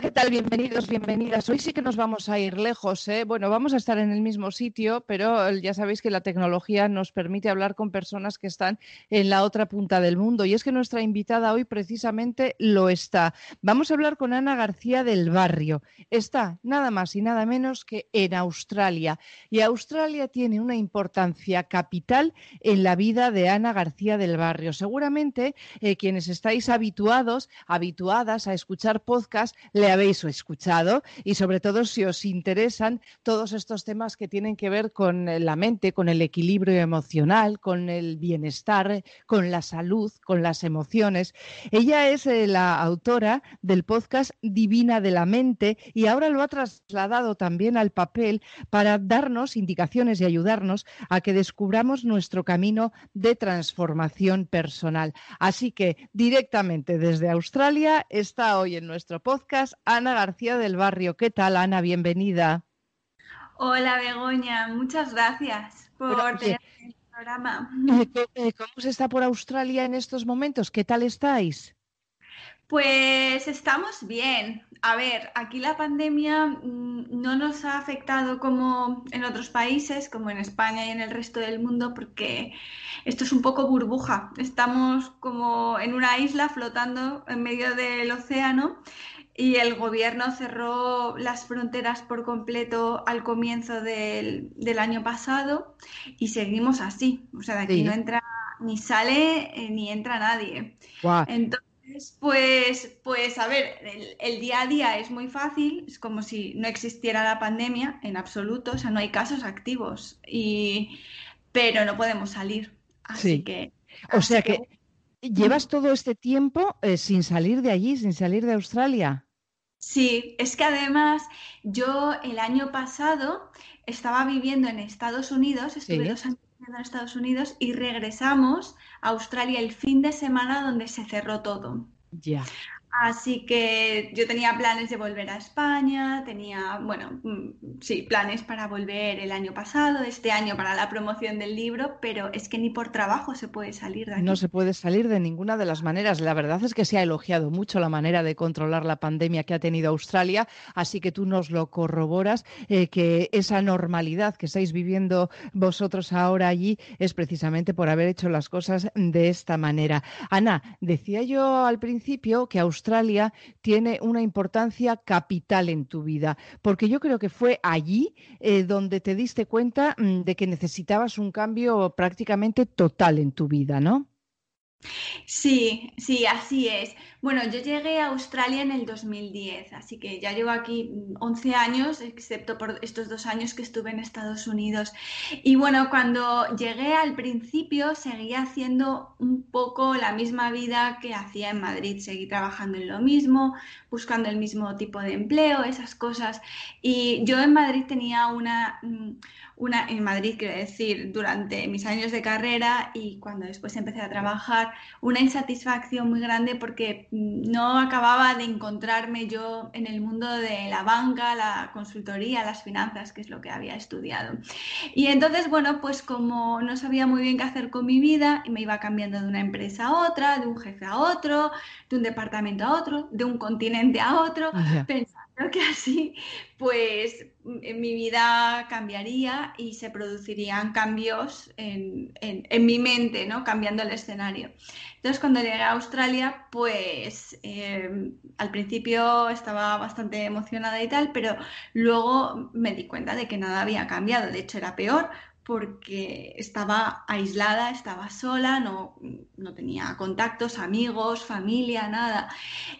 ¿Qué tal? Bienvenidos, bienvenidas. Hoy sí que nos vamos a ir lejos. ¿eh? Bueno, vamos a estar en el mismo sitio, pero eh, ya sabéis que la tecnología nos permite hablar con personas que están en la otra punta del mundo. Y es que nuestra invitada hoy precisamente lo está. Vamos a hablar con Ana García del Barrio. Está nada más y nada menos que en Australia. Y Australia tiene una importancia capital en la vida de Ana García del Barrio. Seguramente eh, quienes estáis habituados, habituadas a escuchar podcasts, le habéis escuchado y sobre todo si os interesan todos estos temas que tienen que ver con la mente, con el equilibrio emocional, con el bienestar, con la salud, con las emociones. Ella es eh, la autora del podcast Divina de la Mente y ahora lo ha trasladado también al papel para darnos indicaciones y ayudarnos a que descubramos nuestro camino de transformación personal. Así que directamente desde Australia está hoy en nuestro podcast Ana García del Barrio. ¿Qué tal, Ana? Bienvenida. Hola, Begoña. Muchas gracias por tener el programa. Eh, eh, ¿Cómo se está por Australia en estos momentos? ¿Qué tal estáis? Pues estamos bien. A ver, aquí la pandemia mm, no nos ha afectado como en otros países, como en España y en el resto del mundo, porque esto es un poco burbuja. Estamos como en una isla flotando en medio del océano y el gobierno cerró las fronteras por completo al comienzo del, año pasado y seguimos así. O sea, de aquí no entra ni sale eh, ni entra nadie. Entonces, pues, pues a ver, el, día a día es muy fácil, es como si no existiera la pandemia en absoluto, o sea, no hay casos activos, y, pero no podemos salir. Así que. O sea que, ¿Llevas todo este tiempo eh, sin salir de allí, sin salir de Australia? Sí, es que además yo el año pasado estaba viviendo en Estados Unidos, estuve dos años viviendo en Estados Unidos y regresamos a Australia el fin de semana donde se cerró todo. Ya. Así que yo tenía planes de volver a España, tenía, bueno, mm, sí, planes para volver el año pasado, este año para la promoción del libro, pero es que ni por trabajo se puede salir de aquí. No se puede salir de ninguna de las maneras. La verdad es que se ha elogiado mucho la manera de controlar la pandemia que ha tenido Australia, así que tú nos lo corroboras, eh, que esa normalidad que estáis viviendo vosotros ahora allí es precisamente por haber hecho las cosas de esta manera. Ana, decía yo al principio que Australia Australia tiene una importancia capital en tu vida, porque yo creo que fue allí eh, donde te diste cuenta mm, de que necesitabas un cambio prácticamente total en tu vida, ¿no? Sí, sí, así es. Bueno, yo llegué a Australia en el 2010, así que ya llevo aquí 11 años, excepto por estos dos años que estuve en Estados Unidos. Y bueno, cuando llegué al principio seguía haciendo un poco la misma vida que hacía en Madrid. Seguí trabajando en lo mismo, buscando el mismo tipo de empleo, esas cosas. Y yo en Madrid tenía una una en Madrid, quiero decir, durante mis años de carrera y cuando después empecé a trabajar, una insatisfacción muy grande porque no acababa de encontrarme yo en el mundo de la banca, la consultoría, las finanzas, que es lo que había estudiado. Y entonces, bueno, pues como no sabía muy bien qué hacer con mi vida, me iba cambiando de una empresa a otra, de un jefe a otro, de un departamento a otro, de un continente a otro, pensando que así pues mi vida cambiaría y se producirían cambios en, mi mente, ¿no? Cambiando el escenario. Entonces, cuando llegué a Australia, pues em, al principio estaba bastante emocionada y tal, pero luego me di cuenta de que nada había cambiado. De hecho, era peor porque estaba aislada, estaba sola, no, no, tenía contactos, amigos, familia, nada.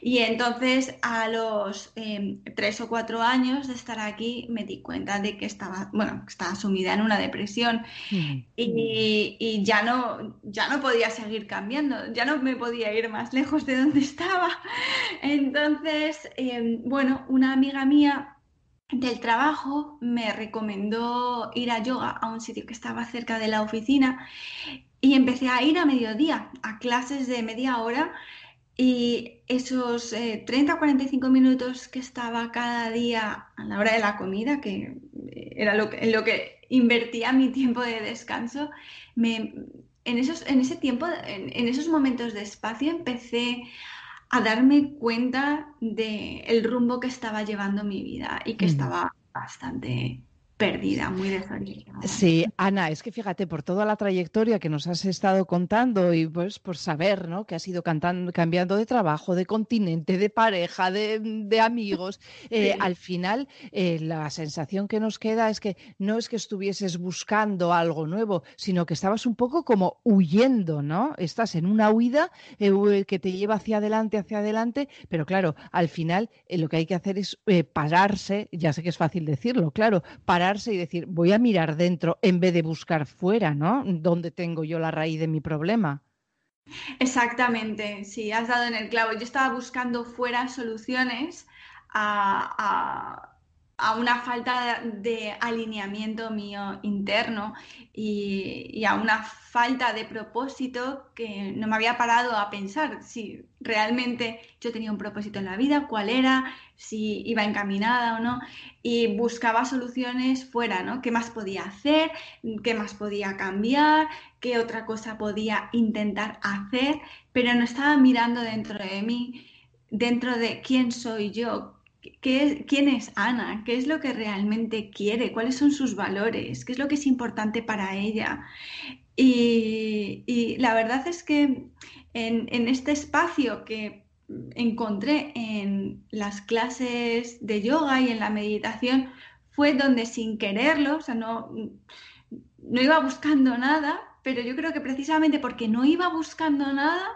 Y entonces a los em, tres o cuatro años de estar aquí me di cuenta de que estaba, bueno, estaba sumida en una depresión y, y, ya, no, ya no podía seguir cambiando, ya no me podía ir más lejos de donde estaba. Entonces, em, bueno, una amiga mía del trabajo me recomendó ir a yoga a un sitio que estaba cerca de la oficina y empecé a ir a mediodía a clases de media hora y esos 30 o 45 minutos que estaba cada día a la hora de la comida, que era lo que, en lo que invertía mi tiempo de descanso, me, en, esos, en ese tiempo, en, esos momentos de espacio, empecé a darme cuenta del el rumbo que estaba llevando mi vida y que estaba bastante perdida, muy desorientada. Sí, Ana, es que fíjate, por toda la trayectoria que nos has estado contando y pues por saber, ¿no? Que has ido cantando, cambiando de trabajo, de continente, de pareja, de, amigos, eh, al final eh, la sensación que nos queda es que no es que estuvieses buscando algo nuevo, sino que estabas un poco como huyendo, ¿no? Estás en una huida eh, que te lleva hacia adelante, hacia adelante, pero claro, al final lo que hay que hacer es pararse, ya sé que es fácil decirlo, claro, parar y decir, voy a mirar dentro en vez de buscar fuera, ¿no? ¿Dónde tengo yo la raíz de mi problema? Exactamente, sí, has dado en el clavo. Yo estaba buscando fuera soluciones a, una falta de alineamiento mío interno y, a una falta de propósito que no me había parado a pensar si realmente yo tenía un propósito en la vida, cuál era, si iba encaminada o no, y buscaba soluciones fuera, ¿no? ¿Qué más podía hacer? ¿Qué más podía cambiar? ¿Qué otra cosa podía intentar hacer? Pero no estaba mirando dentro de mí, dentro de quién soy yo, ¿Quién es Ana? ¿Qué es lo que realmente quiere? ¿Cuáles son sus valores? ¿Qué es lo que es importante para ella? Y, la verdad es que en, este espacio que encontré en las clases de yoga y en la meditación fue donde sin quererlo, o sea, no, no iba buscando nada, pero yo creo que precisamente porque no iba buscando nada,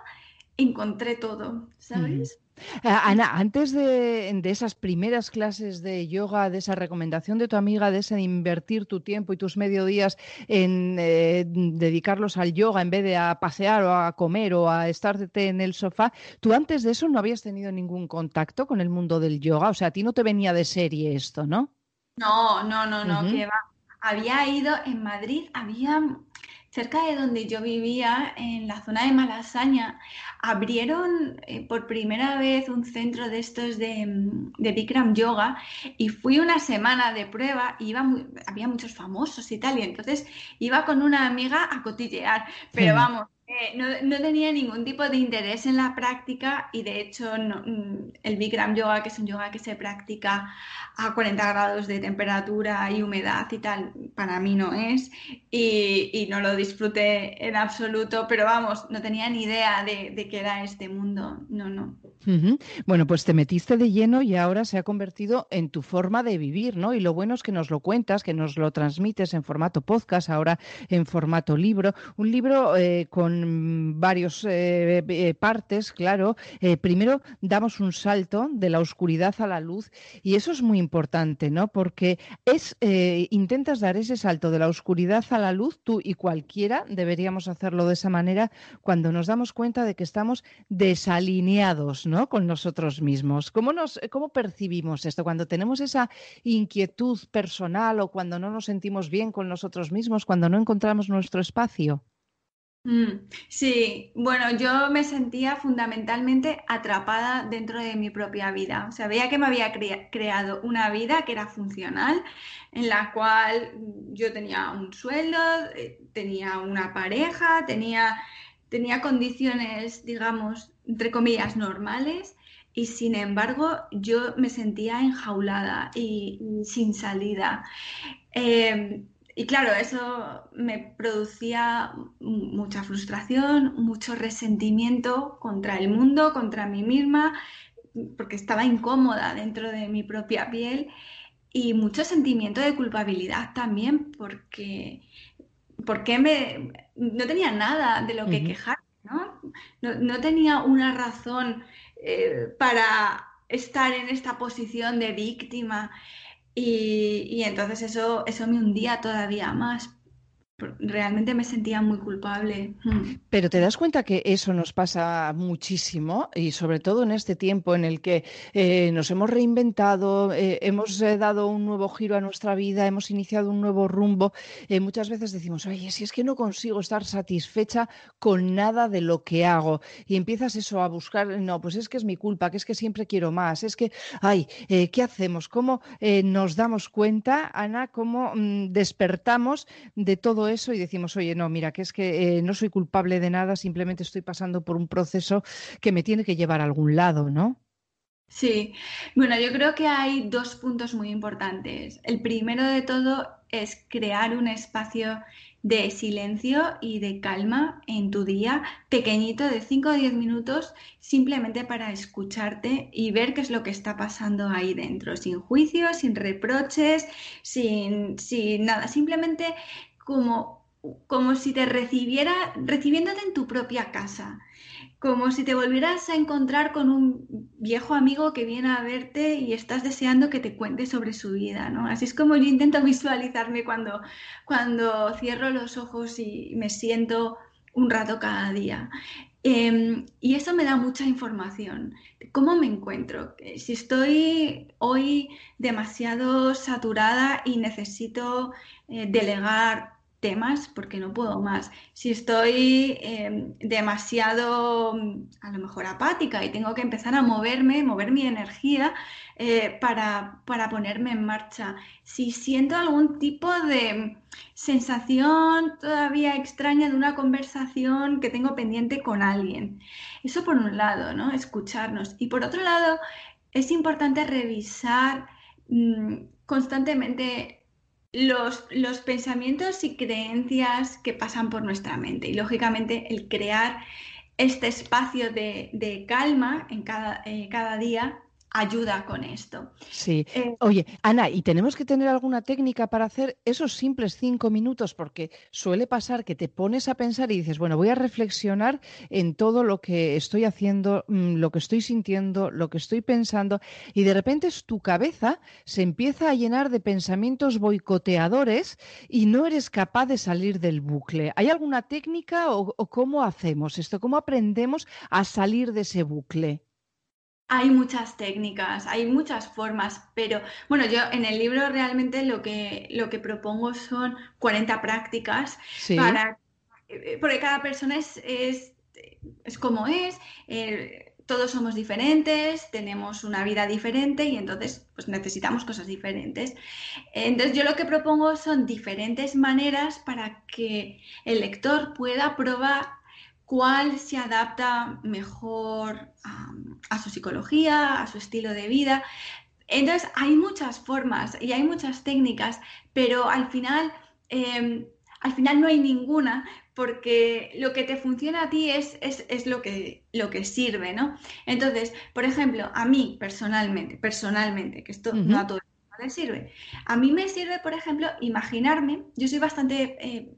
encontré todo, ¿sabes? Ana, antes de, esas primeras clases de yoga, de esa recomendación de tu amiga, de ese de invertir tu tiempo y tus mediodías en eh, dedicarlos al yoga en vez de a pasear o a comer o a estarte en el sofá, tú antes de eso no habías tenido ningún contacto con el mundo del yoga, o sea, a ti no te venía de serie esto, ¿no? No, no, no, no, que va. Había ido en Madrid, había cerca de donde yo vivía, en la zona de Malasaña, abrieron eh, por primera vez un centro de estos de, mm, de, Bikram Yoga y fui una semana de prueba y iba había muchos famosos y tal, y entonces iba con una amiga a cotillear, pero vamos, eh, no, tenía ningún tipo de interés en la práctica y de hecho mm, el Bikram Yoga, que es un yoga que se practica a 40 grados de temperatura y humedad y tal, para mí no es y, no lo disfruté en absoluto, pero vamos, no tenía ni idea de, de qué era este mundo, no, no. Bueno, pues te metiste de lleno y ahora se ha convertido en tu forma de vivir, ¿no? Y lo bueno es que nos lo cuentas, que nos lo transmites en formato podcast, ahora en formato libro, un libro eh, con varios eh, eh, partes, claro. primero damos un salto de la oscuridad a la luz y eso es muy importante, ¿no? Porque es intentas dar ese salto de la oscuridad a la luz, tú y cualquiera deberíamos hacerlo de esa manera cuando nos damos cuenta de que estamos desalineados, ¿no? con nosotros mismos. ¿Cómo, nos, ¿Cómo percibimos esto cuando tenemos esa inquietud personal o cuando no nos sentimos bien con nosotros mismos, cuando no encontramos nuestro espacio? Mm, sí, bueno, yo me sentía fundamentalmente atrapada dentro de mi propia vida. O sea, veía que me había creado una vida que era funcional, en la cual yo tenía un sueldo, eh, tenía una pareja, tenía, tenía condiciones, digamos, entre comillas, normales y sin embargo yo me sentía enjaulada y sin salida. Em, y claro, eso me producía mucha frustración, mucho resentimiento contra el mundo, contra mí misma, porque estaba incómoda dentro de mi propia piel y mucho sentimiento de culpabilidad también, porque, porque me, no tenía nada de lo que quejar ¿no? tenía una razón eh, para estar en esta posición de víctima y, entonces eso, eso me hundía todavía más realmente me sentía muy culpable. Mm. Pero te das cuenta que eso nos pasa muchísimo y sobre todo en este tiempo en el que eh, nos hemos reinventado, eh, hemos eh, dado un nuevo giro a nuestra vida, hemos iniciado un nuevo rumbo. muchas veces decimos, oye, si es que no consigo estar satisfecha con nada de lo que hago y empiezas eso a buscar, no, pues es que es mi culpa, que es que siempre quiero más, es que, ay, ¿qué hacemos? ¿Cómo nos damos cuenta, Ana, cómo mm, despertamos de todo eso y decimos, oye, no, mira, que es que eh, no soy culpable de nada, simplemente estoy pasando por un proceso que me tiene que llevar a algún lado, ¿no? Sí, bueno, yo creo que hay dos puntos muy importantes. El primero de todo es crear un espacio de silencio y de calma en tu día, pequeñito, de 5 o 10 minutos, simplemente para escucharte y ver qué es lo que está pasando ahí dentro, sin juicios, sin reproches, sin, sin nada, simplemente como, como si te recibiera, recibiéndote en tu propia casa como si te volvieras a encontrar con un viejo amigo que viene a verte y estás deseando que te cuente sobre su vida, ¿no? Así es como yo intento visualizarme cuando, cuando cierro los ojos y me siento un rato cada día. Em, y eso me da mucha información. ¿Cómo me encuentro? Si estoy hoy demasiado saturada y necesito eh, delegar temas porque no puedo más. Si estoy em, demasiado, a lo mejor apática y tengo que empezar a moverme, mover mi energía eh, para, para, ponerme en marcha. Si siento algún tipo de sensación todavía extraña de una conversación que tengo pendiente con alguien. Eso por un lado, ¿no? Escucharnos. Y por otro lado, es importante revisar mm, constantemente los, los, pensamientos y creencias que pasan por nuestra mente. Y lógicamente el crear este espacio de, de calma en cada, eh, cada día ayuda con esto. Sí. Eh, Oye, Ana, ¿y tenemos que tener alguna técnica para hacer esos simples cinco minutos? Porque suele pasar que te pones a pensar y dices, bueno, voy a reflexionar en todo lo que estoy haciendo, mm, lo que estoy sintiendo, lo que estoy pensando, y de repente tu cabeza se empieza a llenar de pensamientos boicoteadores y no eres capaz de salir del bucle. ¿Hay alguna técnica o cómo hacemos esto? ¿Cómo aprendemos a salir de ese bucle? Hay muchas técnicas, hay muchas formas, pero bueno, yo en el libro realmente lo que, lo que propongo son 40 prácticas para, eh, porque cada persona es, es, es como es, eh, todos somos diferentes, tenemos una vida diferente y entonces pues necesitamos cosas diferentes. Entonces yo lo que propongo son diferentes maneras para que el lector pueda probar cuál se adapta mejor a, su psicología, a su estilo de vida. Entonces, hay muchas formas y hay muchas técnicas, pero al final, em, al final no hay ninguna porque lo que te funciona a ti es, es, lo, que, lo que sirve, ¿no? Entonces, por ejemplo, a mí personalmente, personalmente, que esto no a todo el mundo le sirve, a mí me sirve, por ejemplo, imaginarme, yo soy bastante... Eh,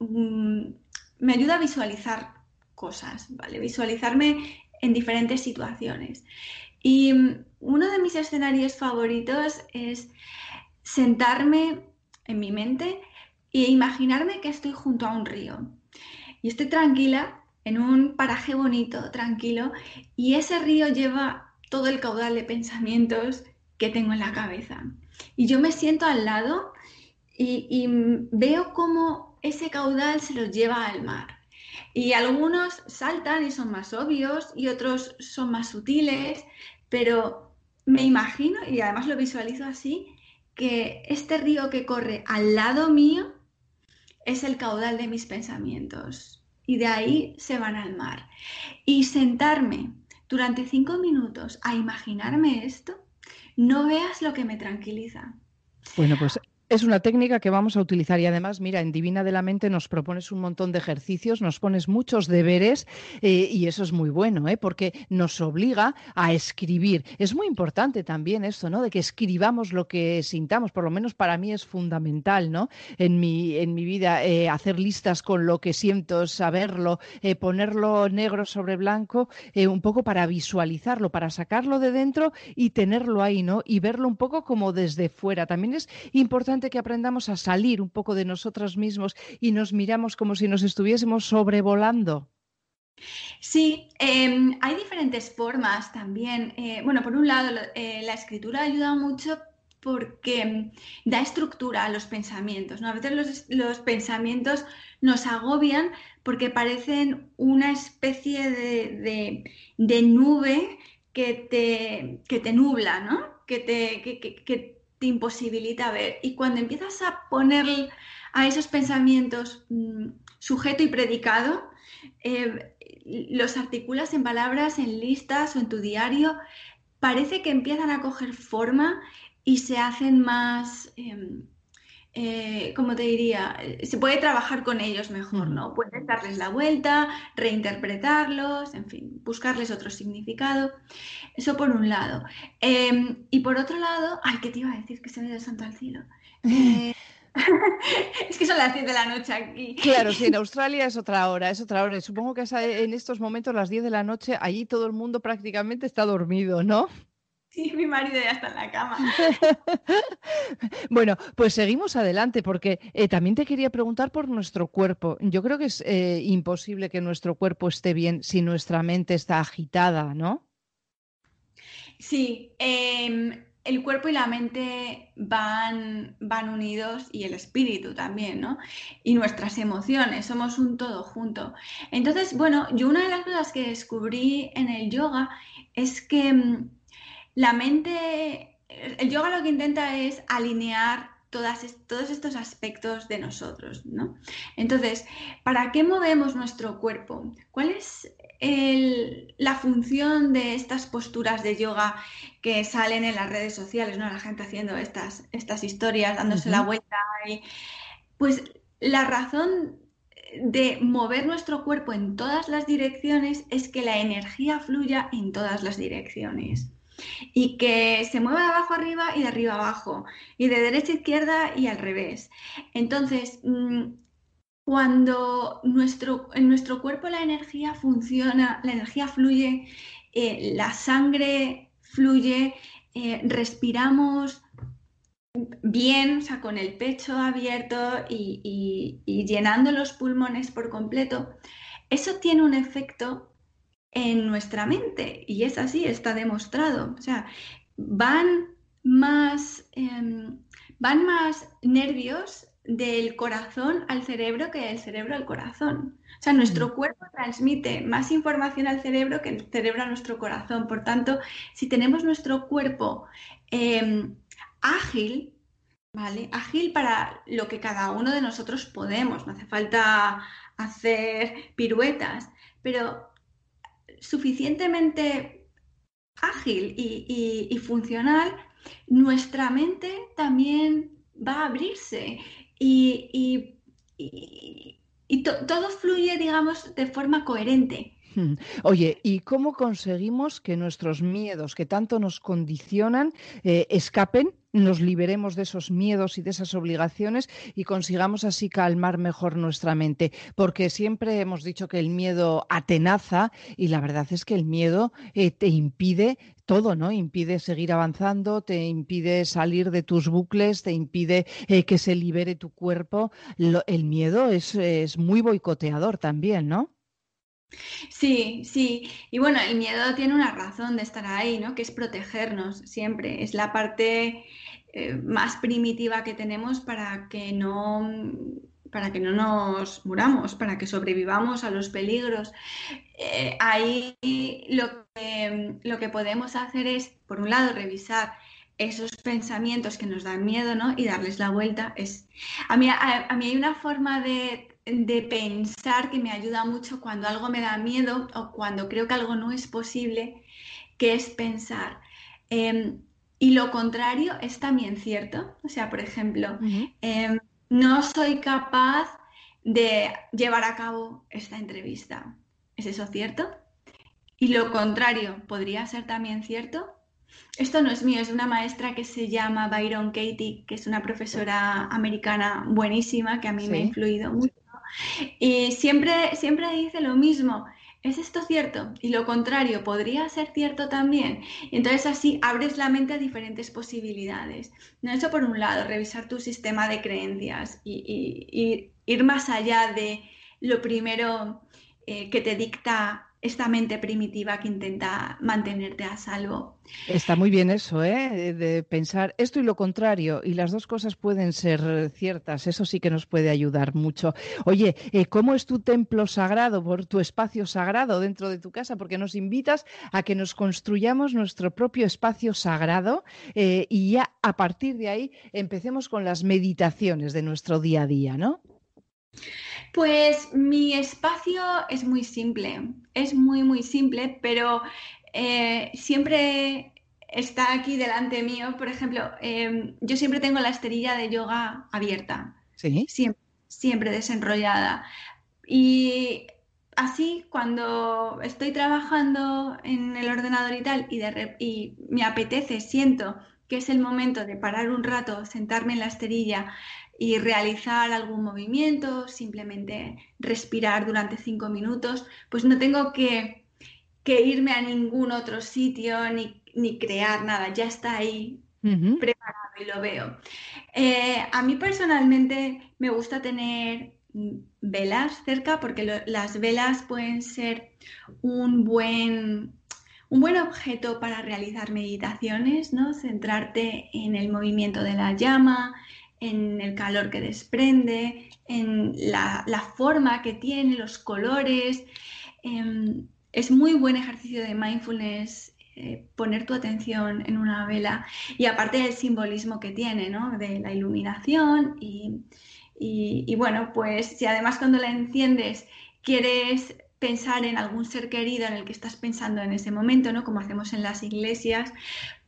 mm, me ayuda a visualizar cosas, ¿vale? Visualizarme en diferentes situaciones. Y uno de mis escenarios favoritos es sentarme en mi mente e imaginarme que estoy junto a un río. Y estoy tranquila, en un paraje bonito, tranquilo, y ese río lleva todo el caudal de pensamientos que tengo en la cabeza. Y yo me siento al lado y, y veo cómo ese caudal se los lleva al mar. Y algunos saltan y son más obvios y otros son más sutiles, pero me imagino, y además lo visualizo así, que este río que corre al lado mío es el caudal de mis pensamientos y de ahí se van al mar. Y sentarme durante cinco minutos a imaginarme esto, no veas lo que me tranquiliza. Bueno, pues es una técnica que vamos a utilizar y además, mira, en Divina de la Mente nos propones un montón de ejercicios, nos pones muchos deberes eh, y eso es muy bueno, ¿eh? porque nos obliga a escribir. Es muy importante también esto, ¿no? De que escribamos lo que sintamos, por lo menos para mí es fundamental, ¿no? En mi, en mi vida, eh, hacer listas con lo que siento, saberlo, eh, ponerlo negro sobre blanco, un poco para visualizarlo, para sacarlo de dentro y tenerlo ahí, ¿no? Y verlo un poco como desde fuera. También es importante que aprendamos a salir un poco de nosotros mismos y nos miramos como si nos estuviésemos sobrevolando. Sí, em, hay diferentes formas también. Eh, bueno, por un lado, eh, la escritura ayuda mucho porque da estructura a los pensamientos. ¿no? A veces los, pensamientos nos agobian porque parecen una especie de, nube que te, que te, nubla, ¿no? que, te, que, te imposibilita ver. Y cuando empiezas a poner a esos pensamientos mm, sujeto y predicado, eh, los articulas en palabras, en listas o en tu diario, parece que empiezan a coger forma y se hacen más, em, eh, como te diría, se puede trabajar con ellos mejor, ¿no? Puedes darles la vuelta, reinterpretarlos, en fin, buscarles otro significado. Eso por un lado. Em, y por otro lado, ay, ¿qué te iba a decir? Que se me dio santo al cielo. Eh, es que son las 10 de la noche aquí. Claro, sí, en Australia es otra hora, es otra hora. Supongo que en estos momentos, las 10 de la noche, allí todo el mundo prácticamente está dormido, ¿no? Sí, mi marido ya está en la cama. bueno, pues seguimos adelante porque eh, también te quería preguntar por nuestro cuerpo. Yo creo que es eh, imposible que nuestro cuerpo esté bien si nuestra mente está agitada, ¿no? Sí, em, el cuerpo y la mente van, van unidos y el espíritu también, ¿no? Y nuestras emociones, somos un todo junto. Entonces, bueno, yo una de las cosas que descubrí en el yoga es que mm, la mente, el yoga lo que intenta es alinear todas, todos estos aspectos de nosotros, ¿no? Entonces, ¿para qué movemos nuestro cuerpo? ¿Cuál es la función de estas posturas de yoga que salen en las redes sociales, ¿no? La gente haciendo estas, estas historias, dándose la vuelta. Y, pues la razón de mover nuestro cuerpo en todas las direcciones es que la energía fluya en todas las direcciones y que se mueva de abajo arriba y de arriba abajo y de derecha a izquierda y al revés. Entonces, mm, cuando nuestro, en nuestro cuerpo la energía funciona, la energía fluye, eh, la sangre fluye, eh, respiramos bien, o sea, con el pecho abierto y, llenando los pulmones por completo, eso tiene un efecto en nuestra mente y es así, está demostrado. O sea, van más, em, van más nervios del corazón al cerebro que del cerebro al corazón. O sea, nuestro mm. cuerpo transmite más información al cerebro que el cerebro a nuestro corazón. Por tanto, si tenemos nuestro cuerpo em, ágil, ¿vale? Ágil para lo que cada uno de nosotros podemos, no hace falta hacer piruetas, pero suficientemente ágil y funcional, nuestra mente también va a abrirse y, todo fluye, digamos, de forma coherente. Hmm. Oye, ¿y cómo conseguimos que nuestros miedos que tanto nos condicionan eh, escapen, nos liberemos de esos miedos y de esas obligaciones y consigamos así calmar mejor nuestra mente? Porque siempre hemos dicho que el miedo atenaza y la verdad es que el miedo eh, te impide todo, ¿no? Impide seguir avanzando, te impide salir de tus bucles, te impide eh, que se libere tu cuerpo. el miedo es, es muy boicoteador también, ¿no? Sí, sí. Y bueno, el miedo tiene una razón de estar ahí, ¿no? Que es protegernos siempre. Es la parte eh, más primitiva que tenemos para que no para que no nos muramos, para que sobrevivamos a los peligros. Eh, ahí lo que, lo que podemos hacer es, por un lado, revisar esos pensamientos que nos dan miedo, ¿no? Y darles la vuelta. Es... A, mí, a mí hay una forma de de pensar que me ayuda mucho cuando algo me da miedo o cuando creo que algo no es posible, que es pensar. Em, y lo contrario es también cierto. O sea, por ejemplo, em, no soy capaz de llevar a cabo esta entrevista. ¿Es eso cierto? Y lo contrario, ¿podría ser también cierto? Esto no es mío, es una maestra que se llama Byron Katie, que es una profesora americana buenísima que a mí me ha influido mucho. Y siempre, siempre dice lo mismo. ¿es esto cierto? Y lo contrario, ¿podría ser cierto también? entonces así abres la mente a diferentes posibilidades. ¿no? Eso por un lado, revisar tu sistema de creencias y, ir más allá de lo primero eh, que te dicta esta mente primitiva que intenta mantenerte a salvo. Está muy bien eso, ¿eh? de pensar esto y lo contrario, y las dos cosas pueden ser ciertas, eso sí que nos puede ayudar mucho. Oye, eh, ¿cómo es tu templo sagrado, por tu espacio sagrado dentro de tu casa? Porque nos invitas a que nos construyamos nuestro propio espacio sagrado eh, y ya a partir de ahí empecemos con las meditaciones de nuestro día a día, ¿no? Pues mi espacio es muy simple, es muy, muy simple, pero eh, siempre está aquí delante mío. Por ejemplo, em, yo siempre tengo la esterilla de yoga abierta, ¿Sí? siempre, siempre desenrollada. Y así, cuando estoy trabajando en el ordenador y tal, y, de, y me apetece, siento que es el momento de parar un rato, sentarme en la esterilla, y realizar algún movimiento, simplemente respirar durante cinco minutos, pues no tengo que, irme a ningún otro sitio ni, crear nada, ya está ahí preparado y lo veo. Eh, a mí personalmente me gusta tener velas cerca porque las velas pueden ser un buen un buen objeto para realizar meditaciones, ¿no? Centrarte en el movimiento de la llama, en el calor que desprende, en la, forma que tiene, los colores. Em, es muy buen ejercicio de mindfulness eh, poner tu atención en una vela y aparte del simbolismo que tiene, ¿no? De la iluminación y, y bueno, pues si además cuando la enciendes quieres pensar en algún ser querido en el que estás pensando en ese momento, ¿no? Como hacemos en las iglesias,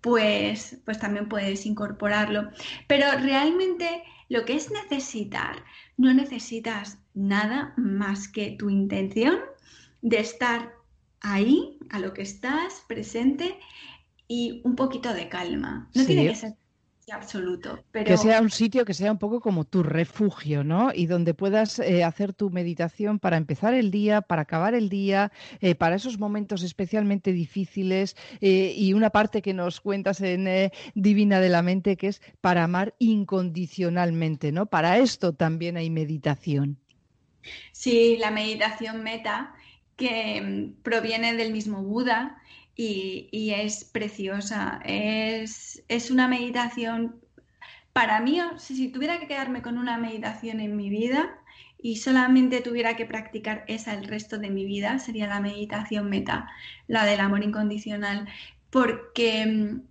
pues, pues también puedes incorporarlo. Pero realmente lo que es necesitar, no necesitas nada más que tu intención de estar ahí, a lo que estás, presente y un poquito de calma. No tiene que ser absoluto. Pero... Que sea un sitio que sea un poco como tu refugio, ¿no? Y donde puedas eh, hacer tu meditación para empezar el día, para acabar el día, eh, para esos momentos especialmente difíciles eh, y una parte que nos cuentas en Divina de la Mente que es para amar incondicionalmente, ¿no? Para esto también hay meditación. Sí, la meditación meta que mm, proviene del mismo Buda y, es preciosa. Es, una meditación, para mí, si, tuviera que quedarme con una meditación en mi vida y solamente tuviera que practicar esa el resto de mi vida, sería la meditación meta, la del amor incondicional, porque mm,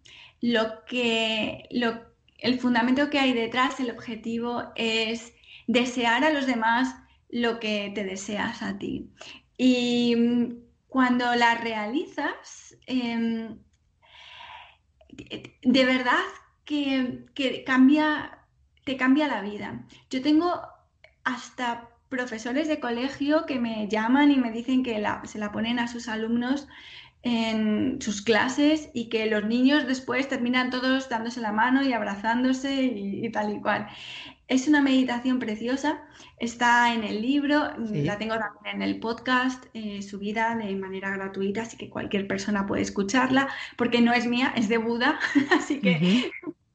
lo que, lo, el fundamento que hay detrás, el objetivo es desear a los demás lo que te deseas a ti. Y mm, cuando la realizas, em, de verdad que, cambia, te cambia la vida. Yo tengo hasta profesores de colegio que me llaman y me dicen que se la ponen a sus alumnos en sus clases y que los niños después terminan todos dándose la mano y abrazándose y tal y cual. Es una meditación preciosa, está en el libro, la tengo también en el podcast, eh, subida de manera gratuita, así que cualquier persona puede escucharla, porque no es mía, es de Buda, así que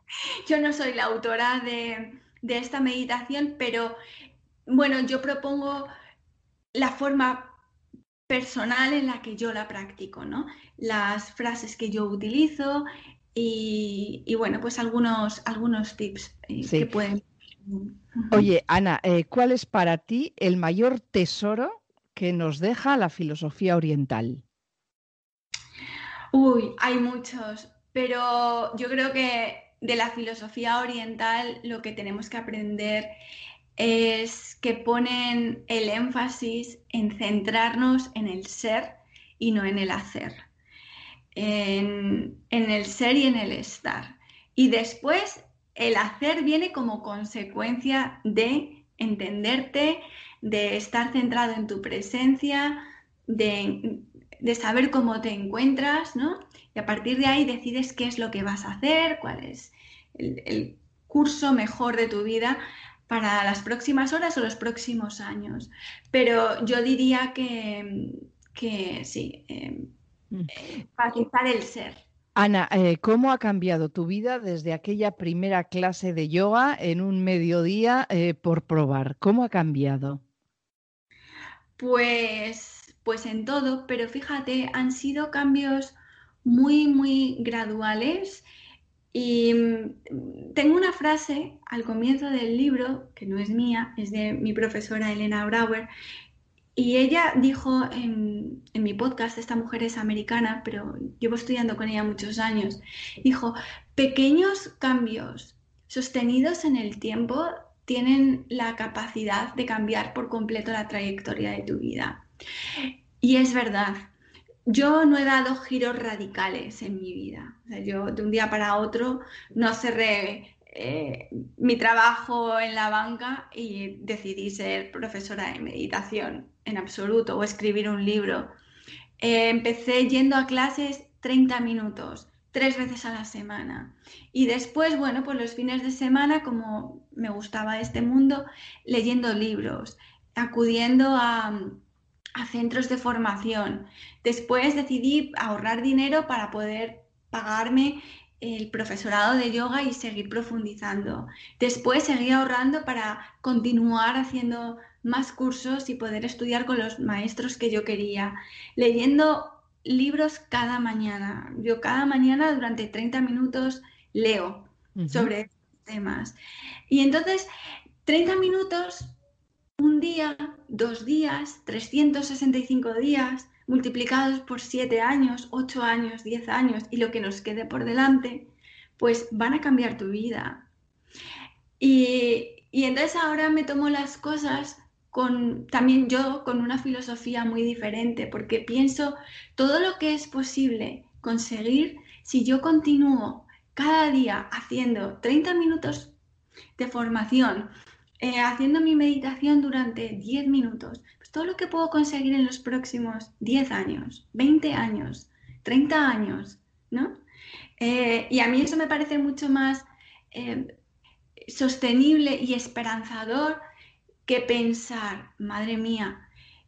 yo no soy la autora de, esta meditación, pero bueno, yo propongo la forma personal en la que yo la practico, ¿no? Las frases que yo utilizo y, bueno, pues algunos, algunos tips eh, que pueden Oye, Ana, eh, ¿cuál es para ti el mayor tesoro que nos deja la filosofía oriental? Uy, hay muchos, pero yo creo que de la filosofía oriental lo que tenemos que aprender es que ponen el énfasis en centrarnos en el ser y no en el hacer, en, en el ser y en el estar. Y después el hacer viene como consecuencia de entenderte, de estar centrado en tu presencia, de, saber cómo te encuentras, ¿no? Y a partir de ahí decides qué es lo que vas a hacer, cuál es el, curso mejor de tu vida para las próximas horas o los próximos años. Pero yo diría que, que sí, eh, mm. facilitar el ser. Ana, eh, ¿cómo ha cambiado tu vida desde aquella primera clase de yoga en un mediodía eh, por probar? ¿Cómo ha cambiado? Pues, pues en todo, pero fíjate, han sido cambios muy, muy graduales. Y mm, tengo una frase al comienzo del libro, que no es mía, es de mi profesora Elena Brauer, y ella dijo en, mi podcast, esta mujer es americana, pero llevo estudiando con ella muchos años, dijo, pequeños cambios sostenidos en el tiempo tienen la capacidad de cambiar por completo la trayectoria de tu vida. Y es verdad, yo no he dado giros radicales en mi vida. yo de un día para otro no cerré eh, mi trabajo en la banca y decidí ser profesora de meditación en absoluto o escribir un libro. Eh, empecé yendo a clases 30 minutos, tres veces a la semana. Y después, bueno, pues los fines de semana, como me gustaba este mundo, leyendo libros, acudiendo a, a centros de formación. Después decidí ahorrar dinero para poder pagarme el profesorado de yoga y seguir profundizando. Después seguí ahorrando para continuar haciendo más cursos y poder estudiar con los maestros que yo quería, leyendo libros cada mañana. Yo cada mañana durante 30 minutos leo sobre temas. Y entonces, 30 minutos, un día, dos días, 365 días, multiplicados por 7 años, 8 años, 10 años y lo que nos quede por delante, pues van a cambiar tu vida. Y, entonces ahora me tomo las cosas también yo con una filosofía muy diferente, porque pienso todo lo que es posible conseguir si yo continúo cada día haciendo 30 minutos de formación, eh, haciendo mi meditación durante 10 minutos, pues todo lo que puedo conseguir en los próximos 10 años, 20 años, 30 años, ¿no? Eh, y a mí eso me parece mucho más eh, sostenible y esperanzador que pensar, madre mía,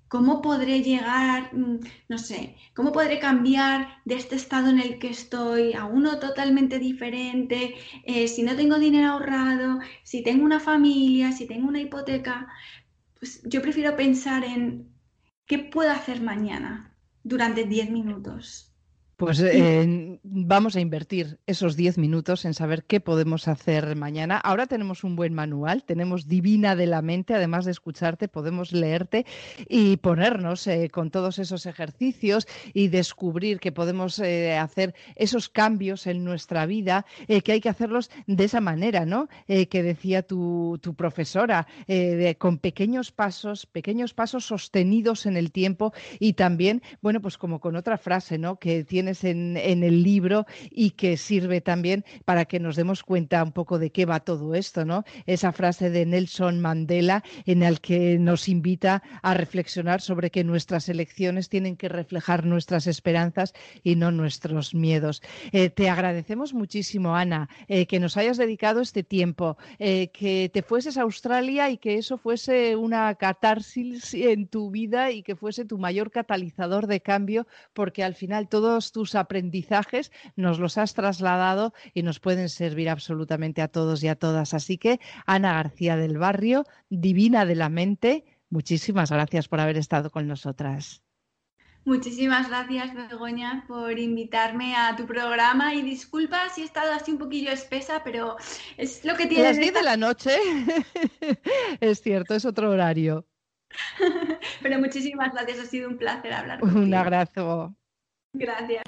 ¿cómo podré llegar, mm, no sé, cómo podré cambiar de este estado en el que estoy a uno totalmente diferente, eh, si no tengo dinero ahorrado, si tengo una familia, si tengo una hipoteca? Pues yo prefiero pensar en qué puedo hacer mañana durante 10 minutos. Pues eh, vamos a invertir esos 10 minutos en saber qué podemos hacer mañana. Ahora tenemos un buen manual, tenemos Divina de la Mente, además de escucharte, podemos leerte y ponernos eh, con todos esos ejercicios y descubrir que podemos eh, hacer esos cambios en nuestra vida, que hay que hacerlos de esa manera, ¿no? que decía tu, tu profesora, con pequeños pasos, pequeños pasos sostenidos en el tiempo y también, bueno, pues como con otra frase, ¿no? Que tiene en, el libro y que sirve también para que nos demos cuenta un poco de qué va todo esto, ¿no? Esa frase de Nelson Mandela en el que nos invita a reflexionar sobre que nuestras elecciones tienen que reflejar nuestras esperanzas y no nuestros miedos. Eh, te agradecemos muchísimo, Ana, eh, que nos hayas dedicado este tiempo, eh, que te fueses a Australia y que eso fuese una catarsis en tu vida y que fuese tu mayor catalizador de cambio, porque al final todos tus aprendizajes nos los has trasladado y nos pueden servir absolutamente a todos y a todas. Así que, Ana García del Barrio, Divina de la Mente, muchísimas gracias por haber estado con nosotras. Muchísimas gracias, Begoña, por invitarme a tu programa y disculpa si he estado así un poquillo espesa, pero es lo que tiene. Las 10 de la noche, es cierto, es otro horario. pero muchísimas gracias, ha sido un placer hablar contigo. Un abrazo. Gracias.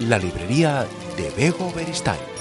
La librería de Bego Beristain.